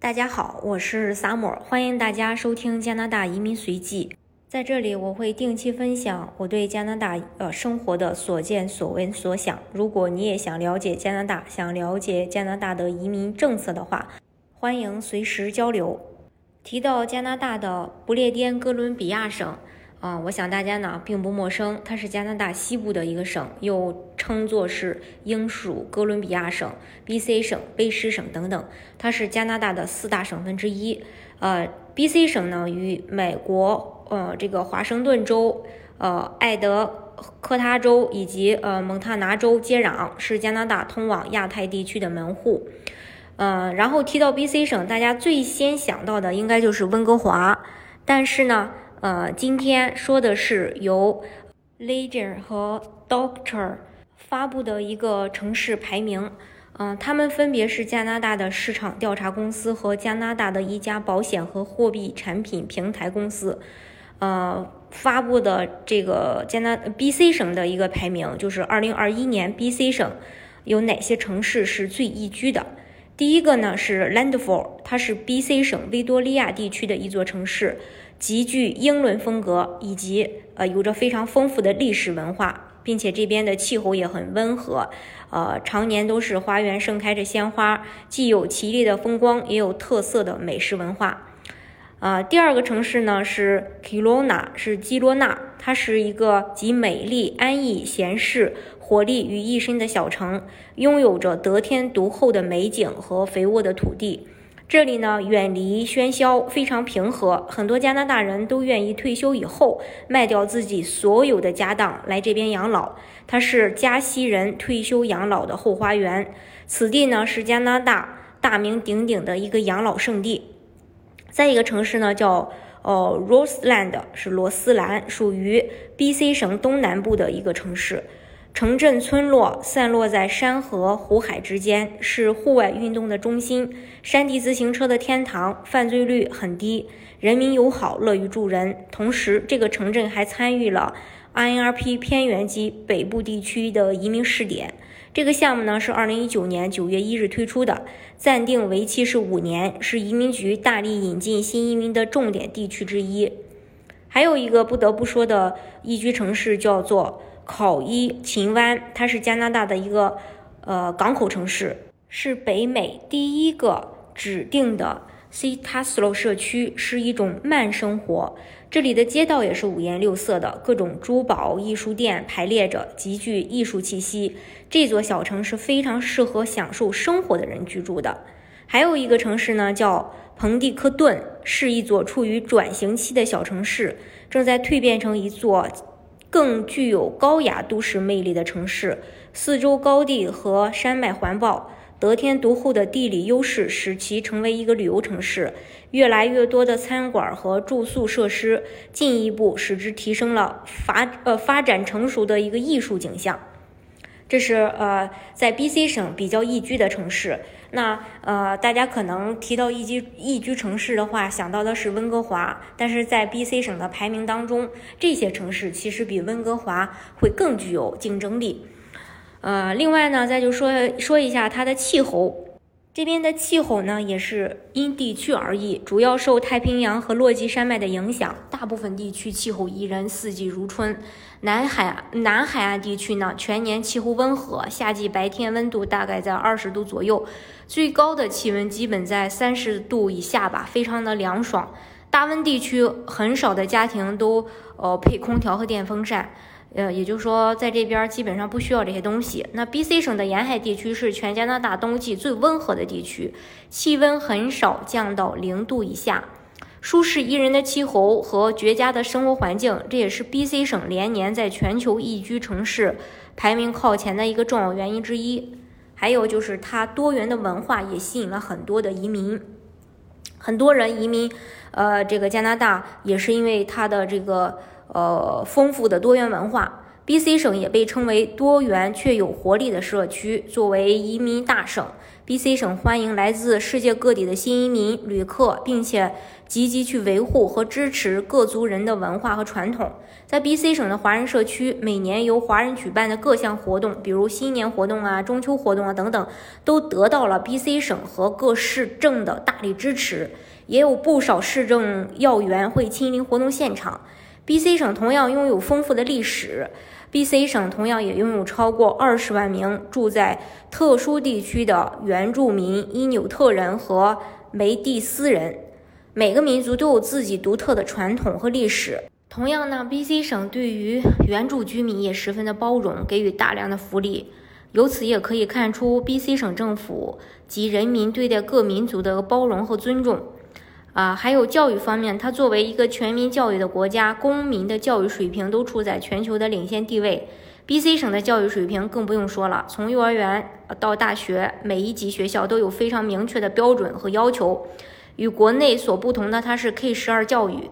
大家好，我是萨摩欢迎大家收听加拿大移民随记。在这里，我会定期分享我对加拿大呃生活的所见所闻所想。如果你也想了解加拿大，想了解加拿大的移民政策的话，欢迎随时交流。提到加拿大的不列颠哥伦比亚省。啊，我想大家呢并不陌生，它是加拿大西部的一个省，又称作是英属哥伦比亚省、B.C 省、卑诗省等等。它是加拿大的四大省份之一。呃，B.C 省呢与美国呃这个华盛顿州、呃爱德科他州以及呃蒙塔拿州接壤，是加拿大通往亚太地区的门户。呃，然后提到 B.C 省，大家最先想到的应该就是温哥华，但是呢。呃，今天说的是由 l e g e r 和 Doctor 发布的一个城市排名。嗯，他们分别是加拿大的市场调查公司和加拿大的一家保险和货币产品平台公司，呃，发布的这个加拿 BC 省的一个排名，就是二零二一年 BC 省有哪些城市是最宜居的。第一个呢是 Landfall，它是 BC 省维多利亚地区的一座城市。极具英伦风格，以及呃有着非常丰富的历史文化，并且这边的气候也很温和，呃常年都是花园盛开着鲜花，既有绮丽的风光，也有特色的美食文化。啊，第二个城市呢是 k i l o n a 是基罗纳，它是一个集美丽、安逸、闲适、活力于一身的小城，拥有着得天独厚的美景和肥沃的土地。这里呢，远离喧嚣，非常平和。很多加拿大人都愿意退休以后卖掉自己所有的家当来这边养老。它是加西人退休养老的后花园。此地呢是加拿大大名鼎鼎的一个养老圣地。再一个城市呢叫哦 Roseland，是罗斯兰，属于 B.C 省东南部的一个城市。城镇村落散落在山河湖海之间，是户外运动的中心，山地自行车的天堂，犯罪率很低，人民友好，乐于助人。同时，这个城镇还参与了 INRP 偏远及北部地区的移民试点。这个项目呢是2019年9月1日推出的，暂定为期是五年，是移民局大力引进新移民的重点地区之一。还有一个不得不说的宜居城市叫做。考伊琴湾，它是加拿大的一个呃港口城市，是北美第一个指定的 C t a s l o 社区，是一种慢生活。这里的街道也是五颜六色的，各种珠宝艺术店排列着，极具艺术气息。这座小城是非常适合享受生活的人居住的。还有一个城市呢，叫彭蒂克顿，是一座处于转型期的小城市，正在蜕变成一座。更具有高雅都市魅力的城市，四周高地和山脉环抱，得天独厚的地理优势使其成为一个旅游城市。越来越多的餐馆和住宿设施，进一步使之提升了发呃发展成熟的一个艺术景象。这是呃在 B.C 省比较宜居的城市。那呃大家可能提到宜居宜居城市的话，想到的是温哥华。但是在 B.C 省的排名当中，这些城市其实比温哥华会更具有竞争力。呃，另外呢，再就说说一下它的气候。这边的气候呢，也是因地区而异，主要受太平洋和落基山脉的影响，大部分地区气候宜人，四季如春。南海南海岸地区呢，全年气候温和，夏季白天温度大概在二十度左右，最高的气温基本在三十度以下吧，非常的凉爽。大温地区很少的家庭都呃配空调和电风扇。呃，也就是说，在这边基本上不需要这些东西。那 B.C 省的沿海地区是全加拿大冬季最温和的地区，气温很少降到零度以下，舒适宜人的气候和绝佳的生活环境，这也是 B.C 省连年在全球宜居城市排名靠前的一个重要原因之一。还有就是它多元的文化也吸引了很多的移民，很多人移民，呃，这个加拿大也是因为它的这个。呃，丰富的多元文化，B.C 省也被称为多元却有活力的社区。作为移民大省，B.C 省欢迎来自世界各地的新移民旅客，并且积极去维护和支持各族人的文化和传统。在 B.C 省的华人社区，每年由华人举办的各项活动，比如新年活动啊、中秋活动啊等等，都得到了 B.C 省和各市政的大力支持。也有不少市政要员会亲临活动现场。B.C 省同样拥有丰富的历史。B.C 省同样也拥有超过二十万名住在特殊地区的原住民因纽特人和梅蒂斯人。每个民族都有自己独特的传统和历史。同样呢，B.C 省对于原住居民也十分的包容，给予大量的福利。由此也可以看出 B.C 省政府及人民对待各民族的包容和尊重。啊，还有教育方面，它作为一个全民教育的国家，公民的教育水平都处在全球的领先地位。B.C 省的教育水平更不用说了，从幼儿园到大学，每一级学校都有非常明确的标准和要求。与国内所不同的，它是 K 十二教育。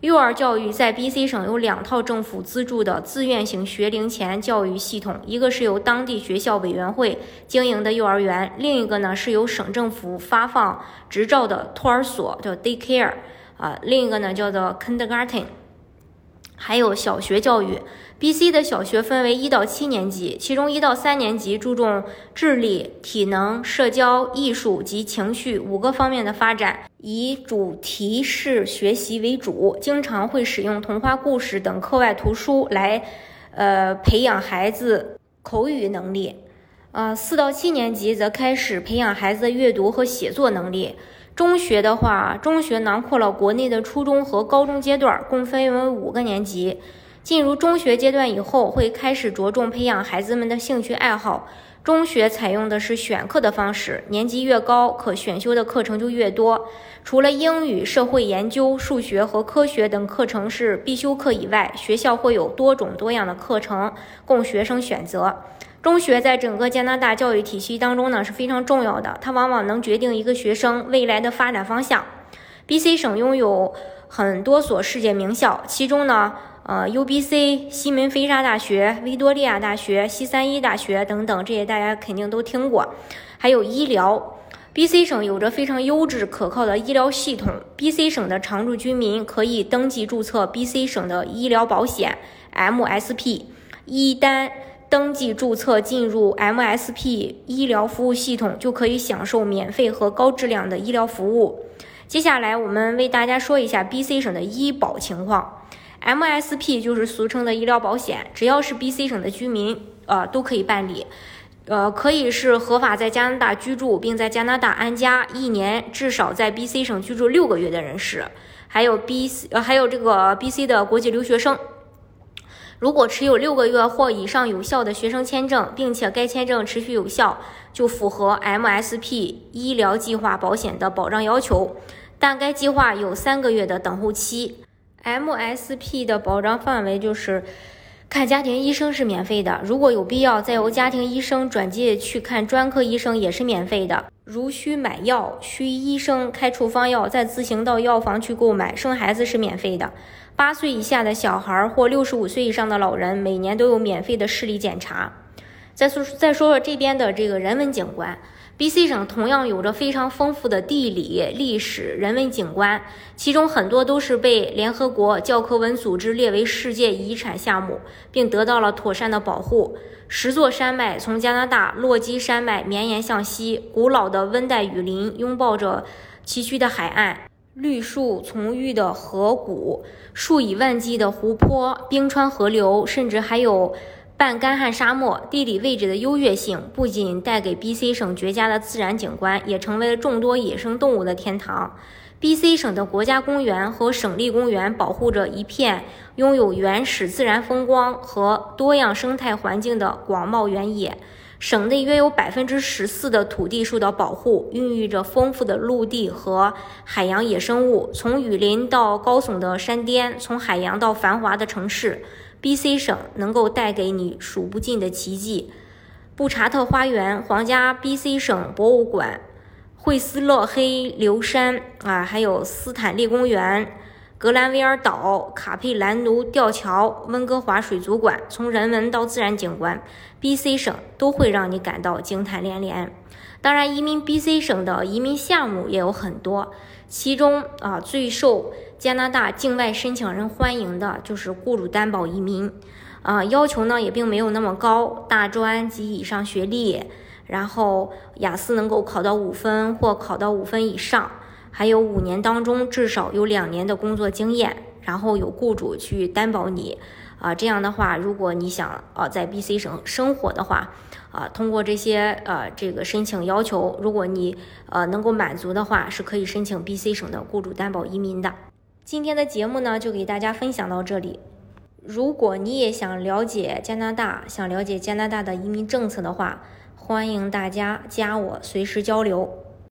幼儿教育在 B.C 省有两套政府资助的自愿型学龄前教育系统，一个是由当地学校委员会经营的幼儿园，另一个呢是由省政府发放执照的托儿所，叫 daycare，啊，另一个呢叫做 kindergarten。还有小学教育，B.C 的小学分为一到七年级，其中一到三年级注重智力、体能、社交、艺术及情绪五个方面的发展，以主题式学习为主，经常会使用童话故事等课外图书来，呃，培养孩子口语能力。呃，四到七年级则开始培养孩子的阅读和写作能力。中学的话，中学囊括了国内的初中和高中阶段，共分为五个年级。进入中学阶段以后，会开始着重培养孩子们的兴趣爱好。中学采用的是选课的方式，年级越高，可选修的课程就越多。除了英语、社会研究、数学和科学等课程是必修课以外，学校会有多种多样的课程供学生选择。中学在整个加拿大教育体系当中呢是非常重要的，它往往能决定一个学生未来的发展方向。B.C 省拥有很多所世界名校，其中呢，呃，U.B.C、西门菲沙大学、维多利亚大学、西三一大学等等，这些大家肯定都听过。还有医疗，B.C 省有着非常优质可靠的医疗系统。B.C 省的常住居民可以登记注册 B.C 省的医疗保险 M.S.P，一单。登记注册进入 MSP 医疗服务系统，就可以享受免费和高质量的医疗服务。接下来，我们为大家说一下 BC 省的医保情况。MSP 就是俗称的医疗保险，只要是 BC 省的居民，呃，都可以办理。呃，可以是合法在加拿大居住并在加拿大安家一年，至少在 BC 省居住六个月的人士，还有 BC 呃，还有这个 BC 的国际留学生。如果持有六个月或以上有效的学生签证，并且该签证持续有效，就符合 MSP 医疗计划保险的保障要求。但该计划有三个月的等候期。MSP 的保障范围就是看家庭医生是免费的，如果有必要再由家庭医生转介去看专科医生也是免费的。如需买药，需医生开处方药，再自行到药房去购买。生孩子是免费的。八岁以下的小孩或六十五岁以上的老人，每年都有免费的视力检查。再说再说说这边的这个人文景观，B.C 省同样有着非常丰富的地理、历史、人文景观，其中很多都是被联合国教科文组织列为世界遗产项目，并得到了妥善的保护。十座山脉从加拿大落基山脉绵延向西，古老的温带雨林拥抱着崎岖的海岸。绿树丛郁的河谷，数以万计的湖泊、冰川河流，甚至还有半干旱沙漠。地理位置的优越性不仅带给 B.C 省绝佳的自然景观，也成为了众多野生动物的天堂。B.C 省的国家公园和省立公园保护着一片拥有原始自然风光和多样生态环境的广袤原野。省内约有百分之十四的土地受到保护，孕育着丰富的陆地和海洋野生物。从雨林到高耸的山巅，从海洋到繁华的城市，B.C 省能够带给你数不尽的奇迹。布查特花园、皇家 B.C 省博物馆、惠斯勒黑流山啊，还有斯坦利公园、格兰维尔岛、卡佩兰奴吊桥、温哥华水族馆，从人文到自然景观，BC 省都会让你感到惊叹连连。当然，移民 BC 省的移民项目也有很多，其中啊最受加拿大境外申请人欢迎的就是雇主担保移民，啊要求呢也并没有那么高，大专及以上学历，然后雅思能够考到五分或考到五分以上。还有五年当中至少有两年的工作经验，然后有雇主去担保你，啊，这样的话，如果你想啊在 BC 省生活的话，啊，通过这些呃这个申请要求，如果你呃能够满足的话，是可以申请 BC 省的雇主担保移民的。今天的节目呢，就给大家分享到这里。如果你也想了解加拿大，想了解加拿大的移民政策的话，欢迎大家加我，随时交流。